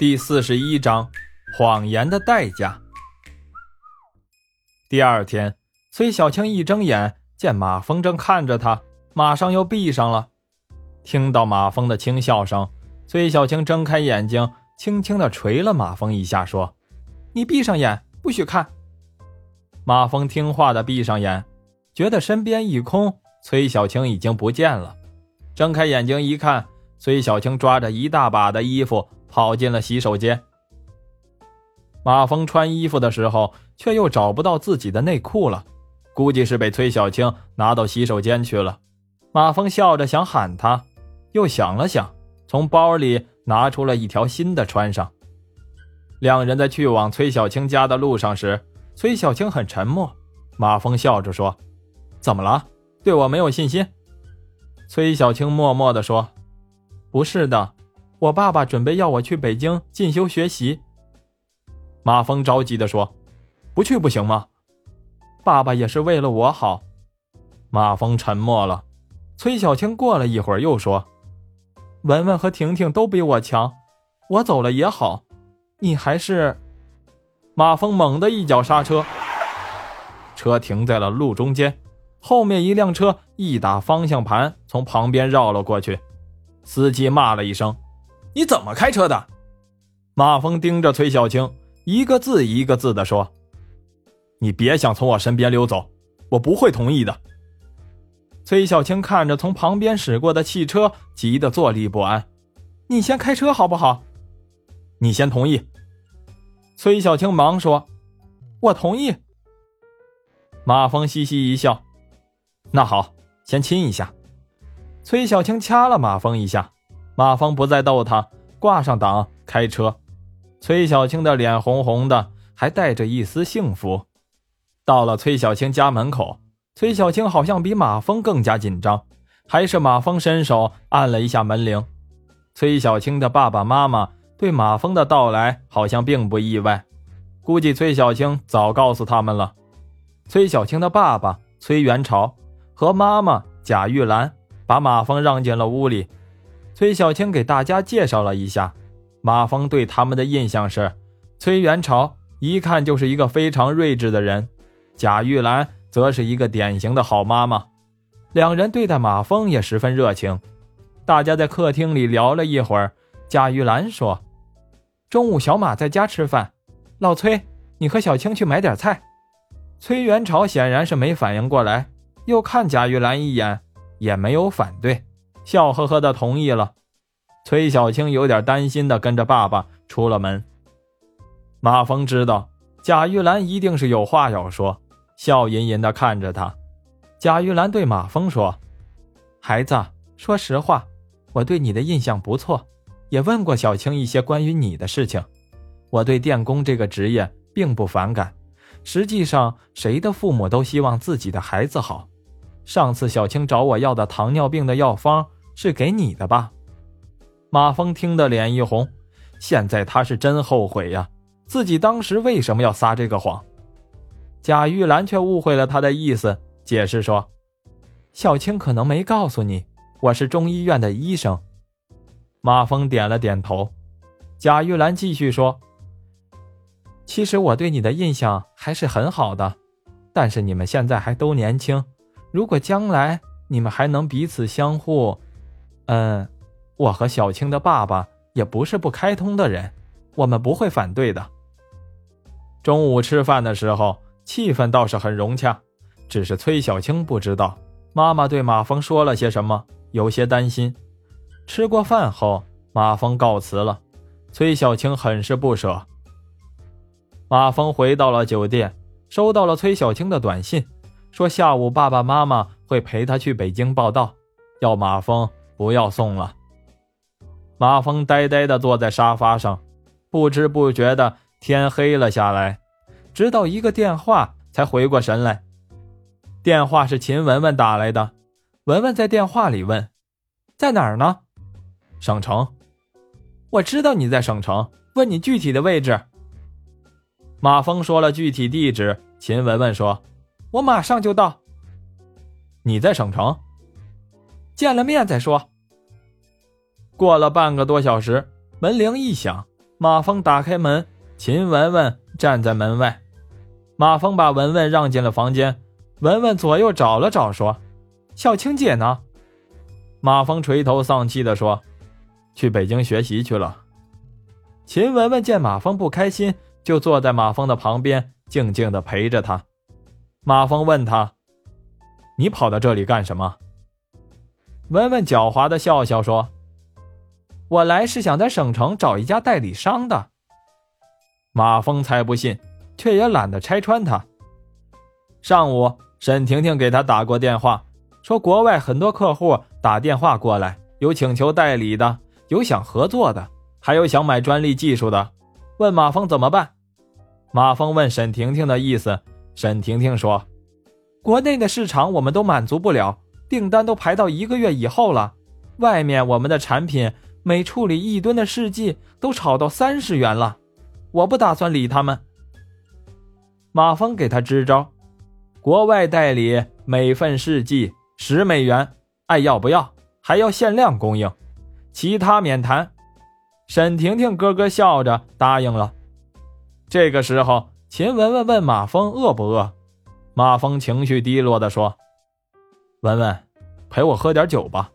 第四十一章谎言的代价。第二天，崔小青一睁眼，见马蜂正看着他，马上又闭上了。听到马蜂的轻笑声，崔小青睁开眼睛，轻轻地捶了马蜂一下，说：“你闭上眼，不许看。”马蜂听话的闭上眼，觉得身边一空，崔小青已经不见了。睁开眼睛一看，崔小青抓着一大把的衣服。跑进了洗手间。马峰穿衣服的时候，却又找不到自己的内裤了，估计是被崔小青拿到洗手间去了。马峰笑着想喊他，又想了想，从包里拿出了一条新的穿上。两人在去往崔小青家的路上时，崔小青很沉默。马峰笑着说：“怎么了？对我没有信心？”崔小青默默地说：“不是的。”我爸爸准备要我去北京进修学习。马峰着急地说：“不去不行吗？”爸爸也是为了我好。马峰沉默了。崔小青过了一会儿又说：“文文和婷婷都比我强，我走了也好。你还是……”马峰猛地一脚刹车，车停在了路中间。后面一辆车一打方向盘，从旁边绕了过去。司机骂了一声。你怎么开车的？马蜂盯着崔小青，一个字一个字的说：“你别想从我身边溜走，我不会同意的。”崔小青看着从旁边驶过的汽车，急得坐立不安。“你先开车好不好？”“你先同意。”崔小青忙说：“我同意。”马蜂嘻嘻一笑：“那好，先亲一下。”崔小青掐了马蜂一下。马蜂不再逗他，挂上档开车。崔小青的脸红红的，还带着一丝幸福。到了崔小青家门口，崔小青好像比马蜂更加紧张。还是马蜂伸手按了一下门铃。崔小青的爸爸妈妈对马蜂的到来好像并不意外，估计崔小青早告诉他们了。崔小青的爸爸崔元朝和妈妈贾玉兰把马蜂让进了屋里。崔小青给大家介绍了一下，马蜂对他们的印象是：崔元朝一看就是一个非常睿智的人，贾玉兰则是一个典型的好妈妈。两人对待马蜂也十分热情。大家在客厅里聊了一会儿，贾玉兰说：“中午小马在家吃饭，老崔，你和小青去买点菜。”崔元朝显然是没反应过来，又看贾玉兰一眼，也没有反对。笑呵呵的同意了，崔小青有点担心的跟着爸爸出了门。马峰知道贾玉兰一定是有话要说，笑吟吟的看着他。贾玉兰对马峰说：“孩子，说实话，我对你的印象不错，也问过小青一些关于你的事情。我对电工这个职业并不反感，实际上谁的父母都希望自己的孩子好。”上次小青找我要的糖尿病的药方是给你的吧？马峰听得脸一红，现在他是真后悔呀，自己当时为什么要撒这个谎？贾玉兰却误会了他的意思，解释说：“小青可能没告诉你，我是中医院的医生。”马峰点了点头。贾玉兰继续说：“其实我对你的印象还是很好的，但是你们现在还都年轻。”如果将来你们还能彼此相互，嗯，我和小青的爸爸也不是不开通的人，我们不会反对的。中午吃饭的时候，气氛倒是很融洽，只是崔小青不知道妈妈对马峰说了些什么，有些担心。吃过饭后，马峰告辞了，崔小青很是不舍。马峰回到了酒店，收到了崔小青的短信。说下午爸爸妈妈会陪他去北京报道，要马峰不要送了。马峰呆呆地坐在沙发上，不知不觉的天黑了下来，直到一个电话才回过神来。电话是秦文文打来的，文文在电话里问：“在哪儿呢？”“省城。”“我知道你在省城，问你具体的位置。”马峰说了具体地址，秦文文说。我马上就到。你在省城，见了面再说。过了半个多小时，门铃一响，马峰打开门，秦雯雯站在门外。马峰把文文让进了房间，文文左右找了找，说：“小青姐呢？”马峰垂头丧气地说：“去北京学习去了。”秦雯雯见马峰不开心，就坐在马峰的旁边，静静地陪着他。马峰问他：“你跑到这里干什么？”文文狡猾的笑笑说：“我来是想在省城找一家代理商的。”马峰才不信。却也懒得拆穿他。上午，沈婷婷给他打过电话，说国外很多客户打电话过来，有请求代理的，有想合作的，还有想买专利技术的，问马峰怎么办。马峰问沈婷婷的意思，沈婷婷说：“国内的市场我们都满足不了，订单都排到一个月以后了。外面我们的产品每处理一吨的试剂都炒到三十元了，我不打算理他们。”马峰给他支招，国外代理每份试剂十美元，爱要不要？还要限量供应，其他免谈。沈婷婷咯咯笑着答应了。这个时候，秦雯雯问马峰饿不饿？马峰情绪低落地说：“雯雯，陪我喝点酒吧。”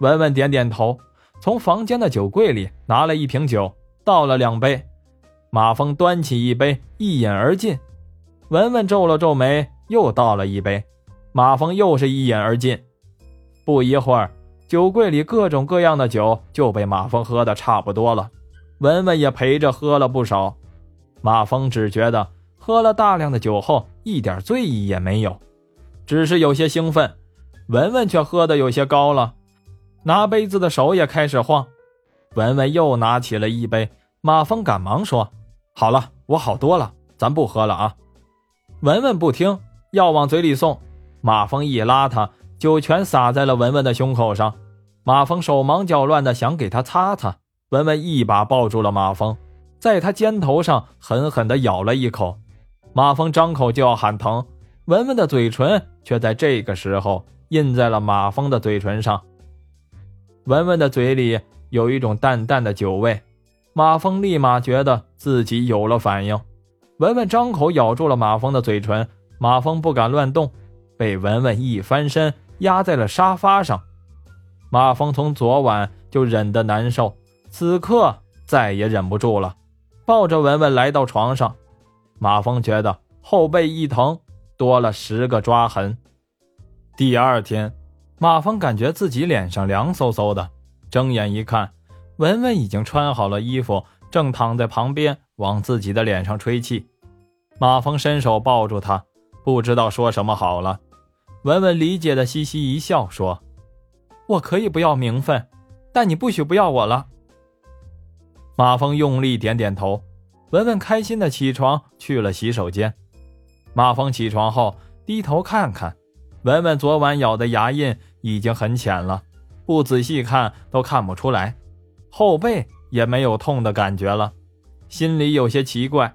文文点点头，从房间的酒柜里拿了一瓶酒，倒了两杯。马峰端起一杯，一饮而尽。文文皱了皱眉，又倒了一杯。马峰又是一饮而尽。不一会儿，酒柜里各种各样的酒就被马峰喝的差不多了。文文也陪着喝了不少。马峰只觉得喝了大量的酒后一点醉意也没有，只是有些兴奋。文文却喝的有些高了，拿杯子的手也开始晃。文文又拿起了一杯，马峰赶忙说。好了，我好多了，咱不喝了啊！文文不听，要往嘴里送，马峰一拉他，酒全洒在了文文的胸口上。马峰手忙脚乱的想给他擦擦，文文一把抱住了马峰，在他肩头上狠狠的咬了一口。马峰张口就要喊疼，文文的嘴唇却在这个时候印在了马峰的嘴唇上。文文的嘴里有一种淡淡的酒味。马峰立马觉得自己有了反应，文文张口咬住了马峰的嘴唇，马峰不敢乱动，被文文一翻身压在了沙发上。马峰从昨晚就忍得难受，此刻再也忍不住了，抱着文文来到床上。马峰觉得后背一疼，多了十个抓痕。第二天，马峰感觉自己脸上凉飕飕的，睁眼一看。文文已经穿好了衣服，正躺在旁边往自己的脸上吹气。马峰伸手抱住她，不知道说什么好了。文文理解的嘻嘻一笑，说：“我可以不要名分，但你不许不要我了。”马峰用力点点头。文文开心的起床去了洗手间。马峰起床后低头看看，文文昨晚咬的牙印已经很浅了，不仔细看都看不出来。后背也没有痛的感觉了，心里有些奇怪。